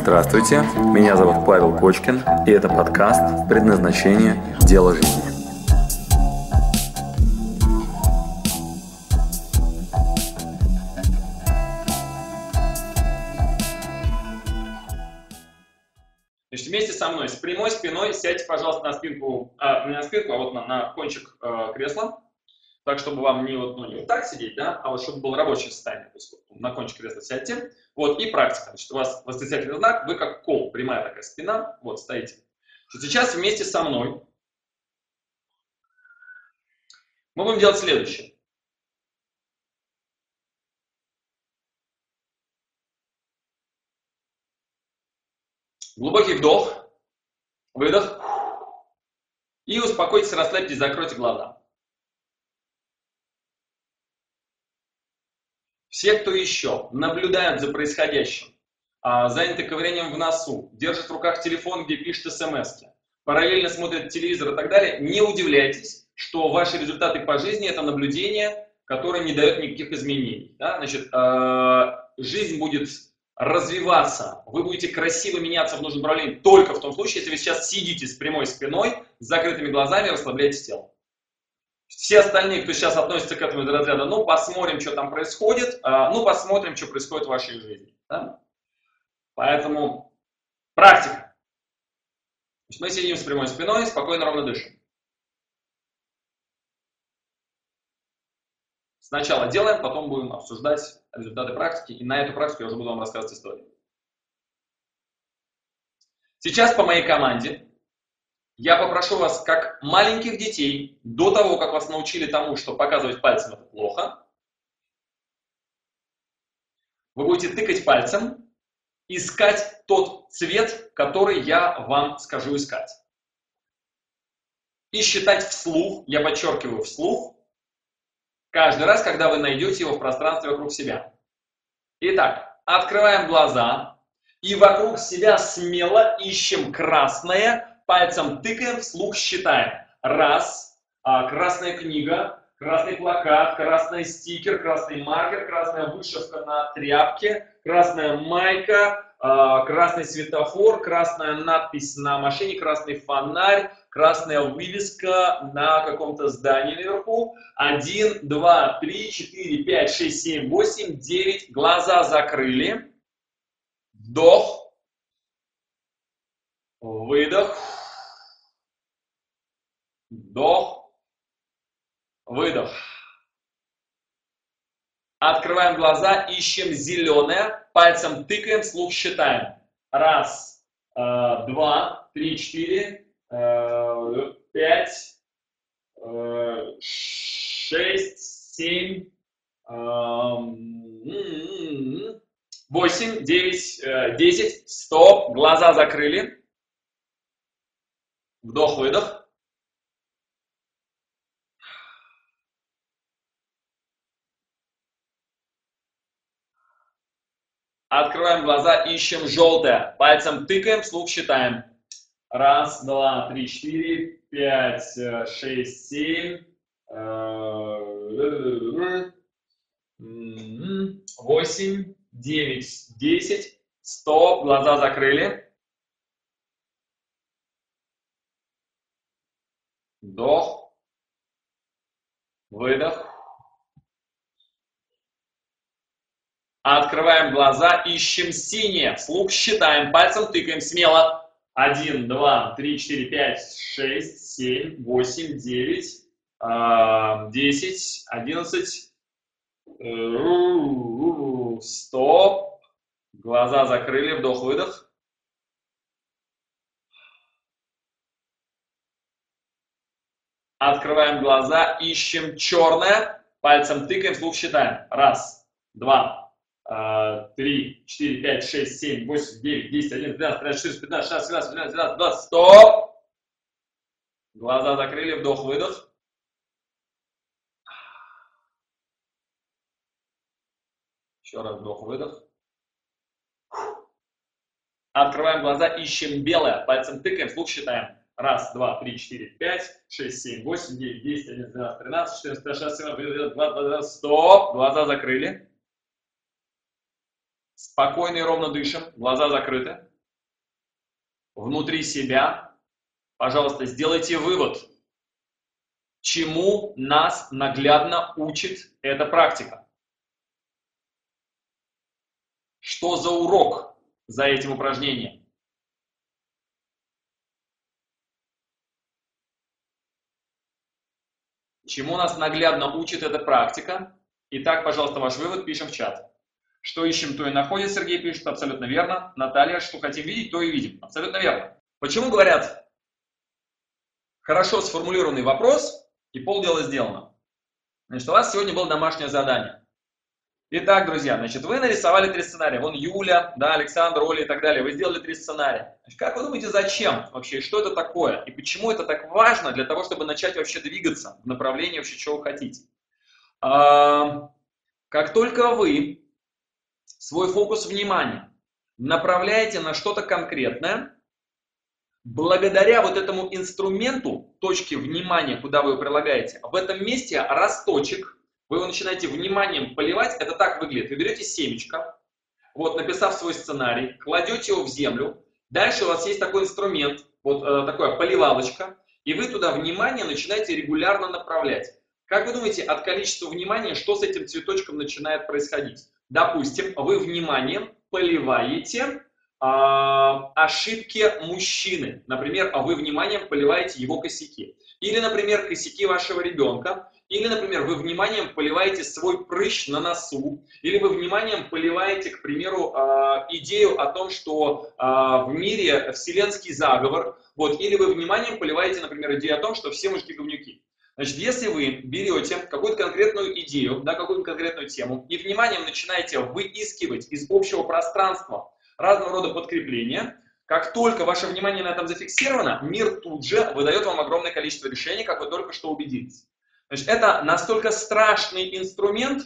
Здравствуйте, меня зовут Павел Кочкин, и это подкаст «Предназначение. Дело жизни». Значит, вместе со мной с прямой спиной сядьте, пожалуйста, на спинку, а, не на спинку, а вот на, на кончик э, кресла, так, чтобы вам не вот, ну, не вот так сидеть, да, а вот чтобы было рабочее состояние. То есть вот, на кончик кресла сядьте. Вот, и практика. Значит, у вас восклицательный знак, вы как кол, прямая такая спина, вот, стоите. Значит, сейчас вместе со мной мы будем делать следующее. Глубокий вдох, выдох. И успокойтесь, расслабьтесь, закройте глаза. Все, кто еще наблюдают за происходящим, а, заняты ковырянием в носу, держат в руках телефон, где пишут смс параллельно смотрят телевизор и так далее, не удивляйтесь, что ваши результаты по жизни – это наблюдение, которое не дает никаких изменений. Да? Значит, а, жизнь будет развиваться, вы будете красиво меняться в нужном направлении только в том случае, если вы сейчас сидите с прямой спиной, с закрытыми глазами, расслабляете тело. Все остальные, кто сейчас относится к этому из ну, посмотрим, что там происходит, а, ну, посмотрим, что происходит в вашей жизни. Да? Поэтому практика. мы сидим с прямой спиной, спокойно, ровно дышим. Сначала делаем, потом будем обсуждать результаты практики, и на эту практику я уже буду вам рассказывать историю. Сейчас по моей команде я попрошу вас, как маленьких детей, до того, как вас научили тому, что показывать пальцем это плохо, вы будете тыкать пальцем, искать тот цвет, который я вам скажу искать. И считать вслух, я подчеркиваю вслух, каждый раз, когда вы найдете его в пространстве вокруг себя. Итак, открываем глаза и вокруг себя смело ищем красное, пальцем тыкаем, вслух считаем. Раз, а, красная книга, красный плакат, красный стикер, красный маркер, красная вышивка на тряпке, красная майка, а, красный светофор, красная надпись на машине, красный фонарь, красная вывеска на каком-то здании наверху. Один, два, три, четыре, пять, шесть, семь, восемь, девять. Глаза закрыли. Вдох. Выдох. Вдох. Выдох. Открываем глаза, ищем зеленое, пальцем тыкаем, слух считаем. Раз, э, два, три, четыре, э, пять, э, шесть, семь, восемь, девять, десять. Стоп, глаза закрыли. Вдох-выдох. Открываем глаза, ищем желтое. Пальцем тыкаем, слух считаем. Раз, два, три, четыре, пять, шесть, семь, восемь, девять, десять. Стоп, глаза закрыли. Вдох. Выдох. Открываем глаза, ищем синее. Слух считаем, пальцем тыкаем смело. 1, 2, 3, 4, 5, 6, 7, 8, 9, 10, 11. Стоп. Глаза закрыли, вдох-выдох. Открываем глаза, ищем черное, пальцем тыкаем, слух считаем. Раз, два, 3, 4, 5, 6, 7, 8, 9, 10, 11, 12, 13, 14, 15, 16, 17, 18, 19, 20, стоп! Глаза закрыли, вдох-выдох. Еще раз вдох-выдох. Открываем глаза, ищем белое, пальцем тыкаем, слух считаем. Раз, два, три, четыре, пять, шесть, семь, восемь, девять, десять, одиннадцать, двенадцать, тринадцать, четырнадцать, пятнадцать, шестнадцать, семнадцать, двадцать, двадцать, стоп! Глаза закрыли. Спокойно и ровно дышим, глаза закрыты. внутри себя, пожалуйста, сделайте вывод, чему нас наглядно учит эта практика. Что за урок за этим упражнением? Чему нас наглядно учит эта практика? Итак, пожалуйста, ваш вывод пишем в чат. Что ищем, то и находим, Сергей пишет, абсолютно верно. Наталья, что хотим видеть, то и видим. Абсолютно верно. Почему говорят, хорошо сформулированный вопрос и полдела сделано? Значит, у вас сегодня было домашнее задание. Итак, друзья, значит, вы нарисовали три сценария. Вон Юля, да, Александр, Оля и так далее. Вы сделали три сценария. Значит, как вы думаете, зачем вообще? Что это такое? И почему это так важно для того, чтобы начать вообще двигаться в направлении вообще, чего вы хотите? А, как только вы свой фокус внимания направляете на что-то конкретное, благодаря вот этому инструменту точки внимания, куда вы его прилагаете, в этом месте росточек вы его начинаете вниманием поливать, это так выглядит. Вы берете семечко, вот, написав свой сценарий, кладете его в землю, дальше у вас есть такой инструмент, вот э, такая поливалочка, и вы туда внимание начинаете регулярно направлять. Как вы думаете, от количества внимания, что с этим цветочком начинает происходить? Допустим, вы вниманием поливаете э, ошибки мужчины. Например, вы вниманием поливаете его косяки. Или, например, косяки вашего ребенка. Или, например, вы вниманием поливаете свой прыщ на носу, или вы вниманием поливаете, к примеру, а, идею о том, что а, в мире вселенский заговор, вот, или вы вниманием поливаете, например, идею о том, что все мужики говнюки. Значит, если вы берете какую-то конкретную идею, да, какую-то конкретную тему, и вниманием начинаете выискивать из общего пространства разного рода подкрепления, как только ваше внимание на этом зафиксировано, мир тут же выдает вам огромное количество решений, как вы только что убедились. Значит, это настолько страшный инструмент,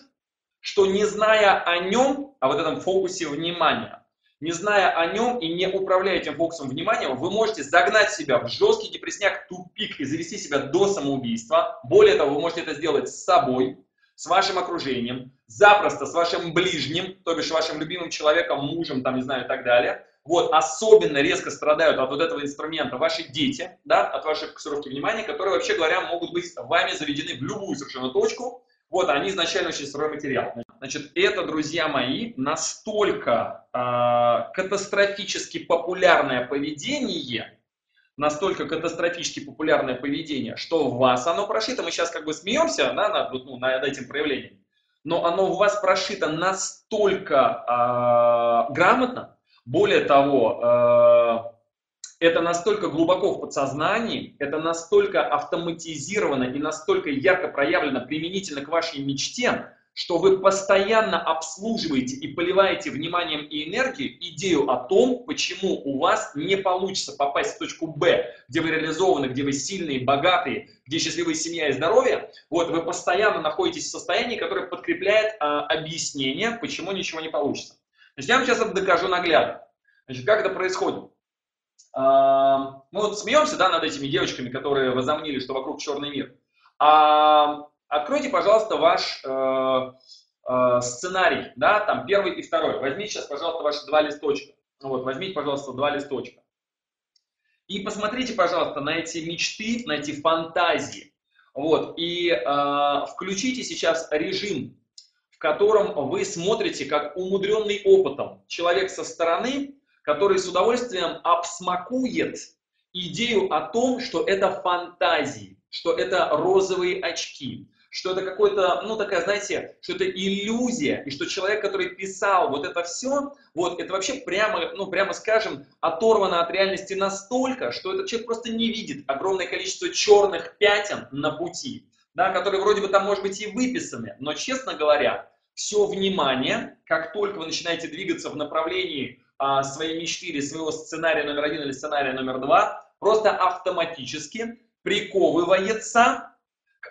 что не зная о нем, о вот этом фокусе внимания, не зная о нем и не управляя этим фокусом внимания, вы можете загнать себя в жесткий депрессняк, тупик и завести себя до самоубийства. Более того, вы можете это сделать с собой, с вашим окружением, запросто с вашим ближним, то бишь вашим любимым человеком, мужем, там, не знаю, и так далее. Вот, особенно резко страдают от вот этого инструмента ваши дети, да, от вашей фокусировки внимания, которые, вообще говоря, могут быть вами заведены в любую совершенно точку. Вот, они изначально очень сырой материал. Значит, это, друзья мои, настолько э, катастрофически популярное поведение, настолько катастрофически популярное поведение, что в вас оно прошито. Мы сейчас как бы смеемся да, над, ну, над этим проявлением, но оно в вас прошито настолько э, грамотно, более того, э, это настолько глубоко в подсознании, это настолько автоматизировано и настолько ярко проявлено применительно к вашей мечте, что вы постоянно обслуживаете и поливаете вниманием и энергией идею о том, почему у вас не получится попасть в точку Б, где вы реализованы, где вы сильные, богатые, где счастливая семья и здоровье. Вот вы постоянно находитесь в состоянии, которое подкрепляет а, объяснение, почему ничего не получится. Значит, я вам сейчас это докажу наглядно. Значит, как это происходит? А, мы вот смеемся да, над этими девочками, которые возомнили, что вокруг черный мир. А, откройте, пожалуйста, ваш э, э, сценарий, да, там первый и второй. Возьмите сейчас, пожалуйста, ваши два листочка. Вот, возьмите, пожалуйста, два листочка. И посмотрите, пожалуйста, на эти мечты, на эти фантазии. Вот, и э, включите сейчас режим котором вы смотрите как умудренный опытом человек со стороны, который с удовольствием обсмакует идею о том, что это фантазии, что это розовые очки, что это какой-то, ну такая, знаете, что это иллюзия, и что человек, который писал вот это все, вот это вообще прямо, ну прямо скажем, оторвано от реальности настолько, что этот человек просто не видит огромное количество черных пятен на пути, да, которые вроде бы там, может быть, и выписаны, но, честно говоря, все внимание, как только вы начинаете двигаться в направлении а, своей мечты или своего сценария номер один или сценария номер два, просто автоматически приковывается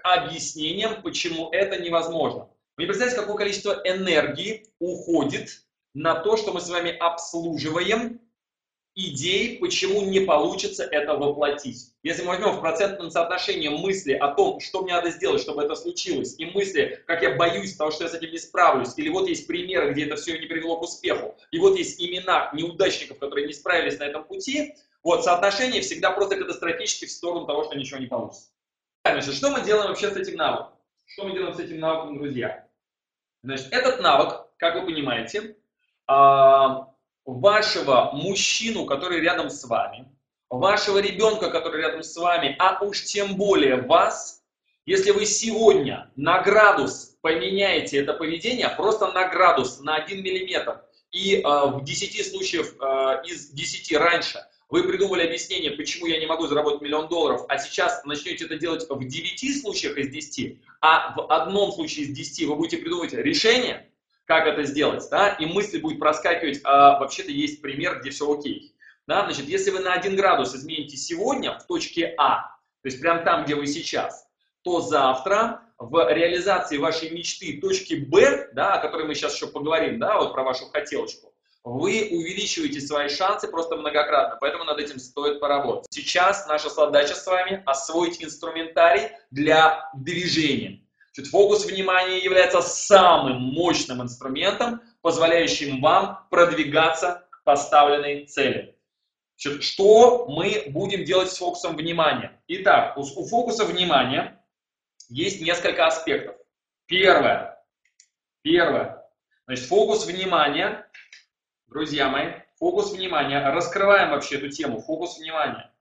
к объяснениям, почему это невозможно. Вы не представляете, какое количество энергии уходит на то, что мы с вами обслуживаем идей, почему не получится это воплотить. Если мы возьмем в процентном соотношении мысли о том, что мне надо сделать, чтобы это случилось, и мысли, как я боюсь того, что я с этим не справлюсь, или вот есть примеры, где это все не привело к успеху, и вот есть имена неудачников, которые не справились на этом пути, Вот, соотношение всегда просто катастрофически в сторону того, что ничего не получится. Значит, что мы делаем вообще с этим навыком? Что мы делаем с этим навыком, друзья? Значит, этот навык, как вы понимаете, а, вашего мужчину, который рядом с вами, вашего ребенка, который рядом с вами, а уж тем более вас, если вы сегодня на градус поменяете это поведение, просто на градус, на 1 миллиметр, и э, в 10 случаев э, из 10 раньше вы придумали объяснение, почему я не могу заработать миллион долларов, а сейчас начнете это делать в 9 случаях из 10, а в одном случае из 10 вы будете придумывать решение, как это сделать, да, и мысли будет проскакивать, а вообще-то есть пример, где все окей. Да, значит, если вы на 1 градус измените сегодня в точке А, то есть прямо там, где вы сейчас, то завтра в реализации вашей мечты точки Б, да, о которой мы сейчас еще поговорим, да, вот про вашу хотелочку, вы увеличиваете свои шансы просто многократно, поэтому над этим стоит поработать. Сейчас наша задача с вами освоить инструментарий для движения. Фокус внимания является самым мощным инструментом, позволяющим вам продвигаться к поставленной цели. Значит, что мы будем делать с фокусом внимания? Итак, у, у фокуса внимания есть несколько аспектов. Первое. Первое. Значит, фокус внимания, друзья мои, фокус внимания. Раскрываем вообще эту тему. Фокус внимания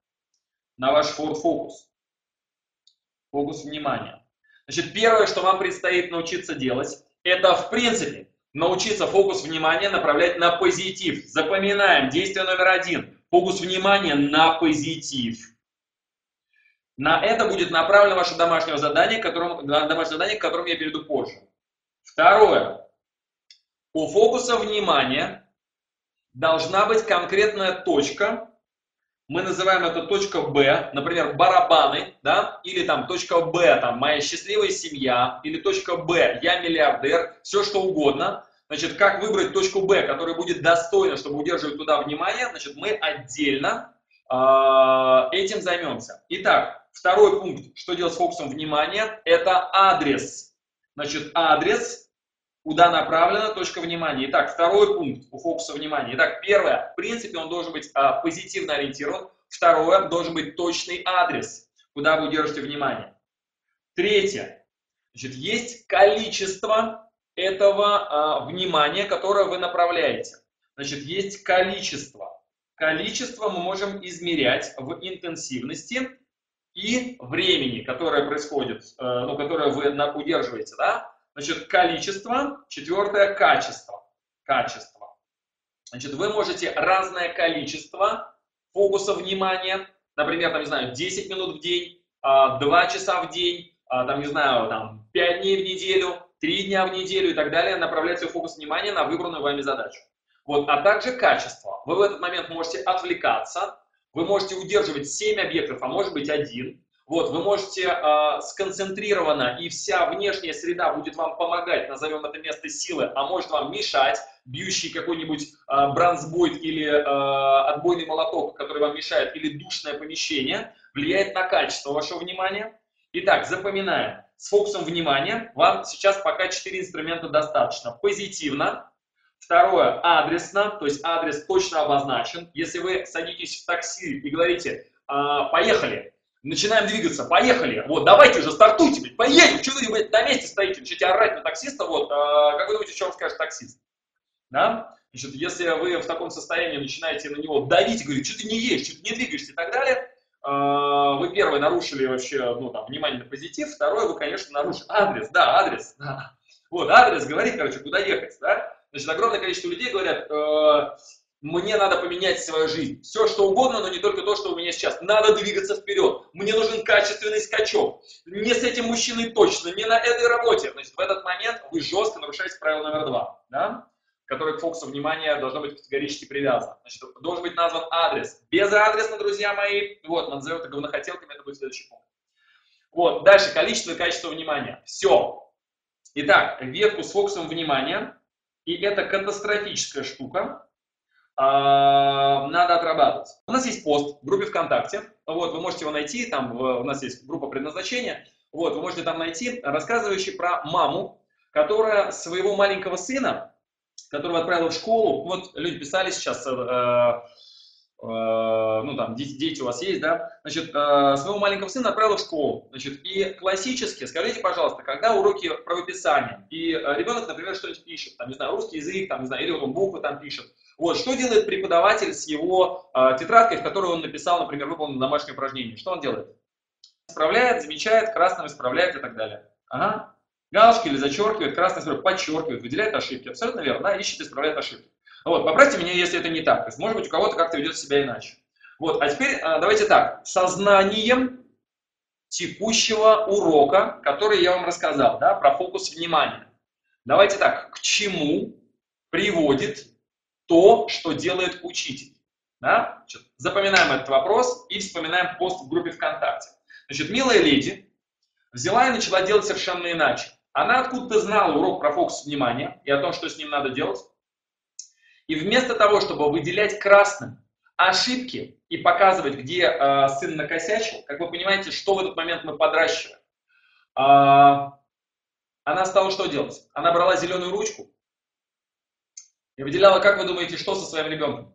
на ваш Focus. Фокус внимания. Значит, первое, что вам предстоит научиться делать, это в принципе научиться фокус внимания направлять на позитив. Запоминаем, действие номер один. Фокус внимания на позитив. На это будет направлено ваше домашнее задание, которым, домашнее задание, к которому я перейду позже. Второе. У фокуса внимания должна быть конкретная точка. Мы называем это точка Б, например, барабаны, да, или там точка Б, там, моя счастливая семья, или точка Б, я миллиардер, все что угодно. Значит, как выбрать точку Б, которая будет достойна, чтобы удерживать туда внимание, значит, мы отдельно э, этим займемся. Итак, Второй пункт, что делать с фокусом внимания, это адрес. Значит, адрес, куда направлена точка внимания. Итак, второй пункт у фокуса внимания. Итак, первое, в принципе, он должен быть а, позитивно ориентирован. Второе, должен быть точный адрес, куда вы держите внимание. Третье, значит, есть количество этого а, внимания, которое вы направляете. Значит, есть количество. Количество мы можем измерять в интенсивности и времени, которое происходит, э, ну, которое вы удерживаете, да? Значит, количество, четвертое, качество. Качество. Значит, вы можете разное количество фокуса внимания, например, там, не знаю, 10 минут в день, 2 а, часа в день, а, там, не знаю, там, 5 дней в неделю, 3 дня в неделю и так далее, направлять свой фокус внимания на выбранную вами задачу. Вот, а также качество. Вы в этот момент можете отвлекаться, вы можете удерживать 7 объектов, а может быть один. Вот, вы можете э, сконцентрированно, и вся внешняя среда будет вам помогать, назовем это место силы, а может вам мешать, бьющий какой-нибудь э, бронзбойт или э, отбойный молоток, который вам мешает, или душное помещение, влияет на качество вашего внимания. Итак, запоминаем. С фокусом внимания вам сейчас пока 4 инструмента достаточно. Позитивно, Второе, адресно, то есть адрес точно обозначен. Если вы садитесь в такси и говорите, поехали, начинаем двигаться, поехали, вот, давайте уже стартуйте, блядь, поедем, что вы, блядь, на месте стоите, начнете орать на таксиста, вот, а, как вы думаете, что вам скажет таксист? Да? Значит, если вы в таком состоянии начинаете на него давить говорить, что ты не ешь, что ты не двигаешься и так далее, а, вы первое нарушили вообще, ну, там, внимание на позитив, второе, вы, конечно, нарушили адрес, да, адрес, да. Вот, адрес говорит, короче, куда ехать, да? Значит, огромное количество людей говорят, э, мне надо поменять свою жизнь. Все, что угодно, но не только то, что у меня сейчас. Надо двигаться вперед. Мне нужен качественный скачок. Не с этим мужчиной точно, не на этой работе. Значит, в этот момент вы жестко нарушаете правило номер два, да? которое к фокусу внимания должно быть категорически привязано. Значит, должен быть назван адрес. Безадресно, друзья мои, вот, назовем это говнохотелками, это будет следующий пункт. Вот, дальше, количество и качество внимания. Все. Итак, ветку с фокусом внимания и это катастрофическая штука, надо отрабатывать. У нас есть пост в группе ВКонтакте, вот, вы можете его найти, там у нас есть группа предназначения, вот, вы можете там найти, рассказывающий про маму, которая своего маленького сына, которого отправила в школу, вот люди писали сейчас, э, ну там дети, дети у вас есть, да, значит, своего маленького сына отправил в школу, значит, и классически, скажите, пожалуйста, когда уроки правописания, и ребенок, например, что-нибудь пишет, там, не знаю, русский язык, там, не знаю, или он буквы там пишет, вот, что делает преподаватель с его тетрадкой, в которой он написал, например, выполнил домашнее упражнение, что он делает? Исправляет, замечает, красным исправляет и так далее. Ага. Галочки или зачеркивает, красный исправляет, подчеркивает, выделяет ошибки. Абсолютно верно, да, ищет, исправляет ошибки. Вот, поправьте меня, если это не так. То есть, может быть, у кого-то как-то ведет себя иначе. Вот, а теперь а, давайте так. Сознанием текущего урока, который я вам рассказал, да, про фокус внимания. Давайте так, к чему приводит то, что делает учитель? Да? Запоминаем этот вопрос и вспоминаем пост в группе ВКонтакте. Значит, милая леди взяла и начала делать совершенно иначе. Она откуда-то знала урок про фокус внимания и о том, что с ним надо делать. И вместо того, чтобы выделять красным ошибки и показывать, где э, сын накосячил, как вы понимаете, что в этот момент мы подращиваем, э, она стала что делать? Она брала зеленую ручку и выделяла, как вы думаете, что со своим ребенком?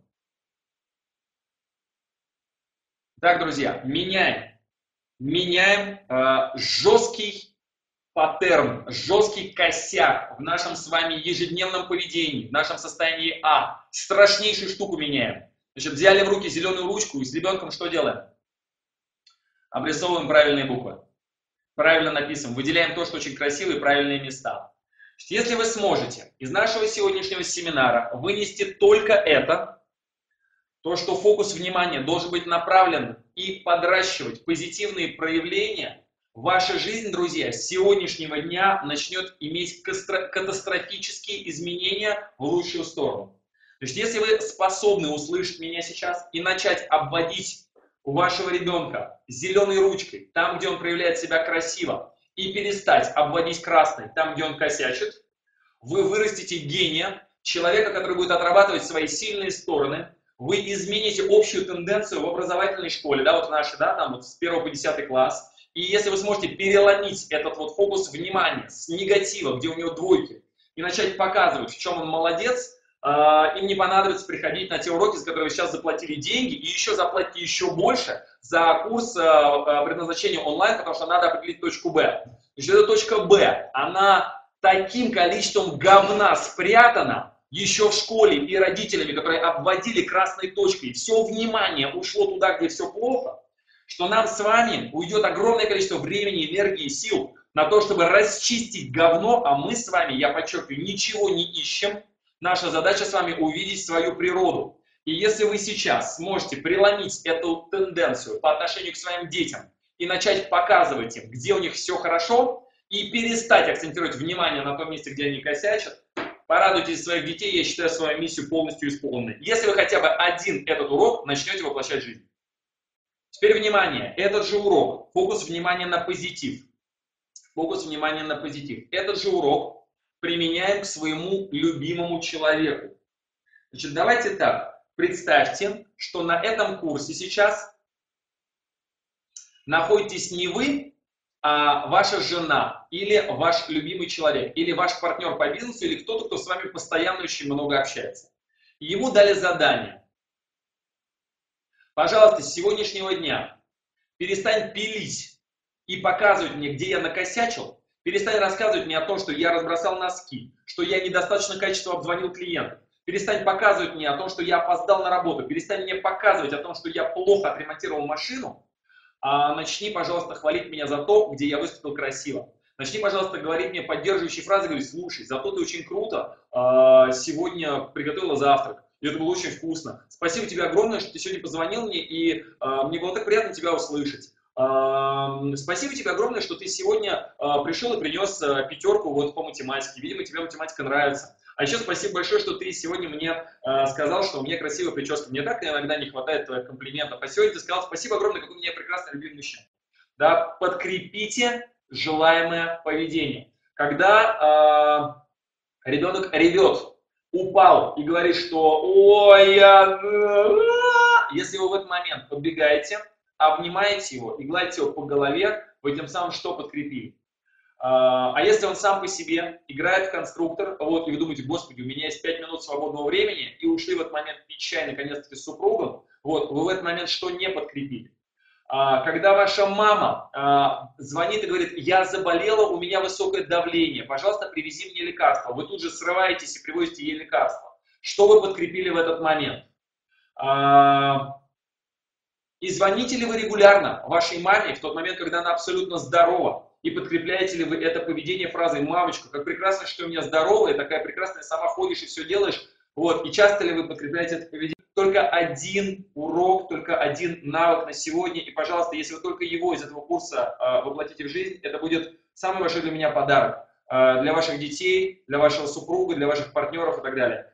Так, друзья, меняем меняем э, жесткий паттерн, жесткий косяк в нашем с вами ежедневном поведении, в нашем состоянии А. Страшнейшую штуку меняем. Значит, взяли в руки зеленую ручку и с ребенком что делаем? Обрисовываем правильные буквы. Правильно написываем. Выделяем то, что очень красивые правильные места. Если вы сможете из нашего сегодняшнего семинара вынести только это, то, что фокус внимания должен быть направлен и подращивать позитивные проявления, ваша жизнь, друзья, с сегодняшнего дня начнет иметь катастрофические изменения в лучшую сторону. То есть, если вы способны услышать меня сейчас и начать обводить у вашего ребенка зеленой ручкой, там, где он проявляет себя красиво, и перестать обводить красной, там, где он косячит, вы вырастите гения, человека, который будет отрабатывать свои сильные стороны, вы измените общую тенденцию в образовательной школе, да, вот в нашей, да, там вот с 1 по 10 класс, и если вы сможете переломить этот вот фокус внимания с негатива, где у него двойки, и начать показывать, в чем он молодец, им не понадобится приходить на те уроки, за которые вы сейчас заплатили деньги, и еще заплатите еще больше за курс э, предназначения онлайн, потому что надо определить точку Б. Значит, эта точка Б, она таким количеством говна спрятана, еще в школе и родителями, которые обводили красной точкой, все внимание ушло туда, где все плохо, что нам с вами уйдет огромное количество времени, энергии, сил на то, чтобы расчистить говно, а мы с вами, я подчеркиваю, ничего не ищем. Наша задача с вами увидеть свою природу. И если вы сейчас сможете преломить эту тенденцию по отношению к своим детям и начать показывать им, где у них все хорошо, и перестать акцентировать внимание на том месте, где они косячат, Порадуйте своих детей, я считаю свою миссию полностью исполненной. Если вы хотя бы один этот урок начнете воплощать в жизнь. Теперь внимание, этот же урок, фокус внимания на позитив. Фокус внимания на позитив. Этот же урок применяем к своему любимому человеку. Значит, давайте так, представьте, что на этом курсе сейчас находитесь не вы, а, ваша жена или ваш любимый человек, или ваш партнер по бизнесу, или кто-то, кто с вами постоянно очень много общается. Ему дали задание. Пожалуйста, с сегодняшнего дня перестань пилить и показывать мне, где я накосячил, перестань рассказывать мне о том, что я разбросал носки, что я недостаточно качественно обзвонил клиентов, перестань показывать мне о том, что я опоздал на работу, перестань мне показывать о том, что я плохо отремонтировал машину, а начни, пожалуйста, хвалить меня за то, где я выступил красиво. Начни, пожалуйста, говорить мне поддерживающие фразы, говорить, слушай, зато ты очень круто а, сегодня приготовила завтрак, и это было очень вкусно. Спасибо тебе огромное, что ты сегодня позвонил мне, и а, мне было так приятно тебя услышать. Спасибо тебе огромное, что ты сегодня пришел и принес пятерку вот по математике. Видимо, тебе математика нравится. А еще спасибо большое, что ты сегодня мне э, сказал, что у меня красивая прическа. Мне так иногда не хватает комплиментов. А сегодня ты сказал спасибо огромное, какой у меня прекрасный любимый мужчина. Да, подкрепите желаемое поведение. Когда э, ребенок ревет, упал и говорит, что ой, я... Если вы в этот момент подбегаете, обнимаете его и гладите его по голове, вы тем самым что подкрепили? А, а если он сам по себе играет в конструктор, вот, и вы думаете, господи, у меня есть 5 минут свободного времени, и ушли в этот момент пить чай наконец-таки с супругом, Вот, вы в этот момент что не подкрепили? А, когда ваша мама а, звонит и говорит, я заболела, у меня высокое давление, пожалуйста, привези мне лекарство. Вы тут же срываетесь и привозите ей лекарство. Что вы подкрепили в этот момент? А, и звоните ли вы регулярно вашей маме в тот момент, когда она абсолютно здорова? И подкрепляете ли вы это поведение фразой «мамочка, как прекрасно, что у меня здоровая, такая прекрасная, сама ходишь и все делаешь». Вот. И часто ли вы подкрепляете это поведение? только один урок, только один навык на сегодня. И, пожалуйста, если вы только его из этого курса э, воплотите в жизнь, это будет самый большой для меня подарок э, для ваших детей, для вашего супруга, для ваших партнеров и так далее.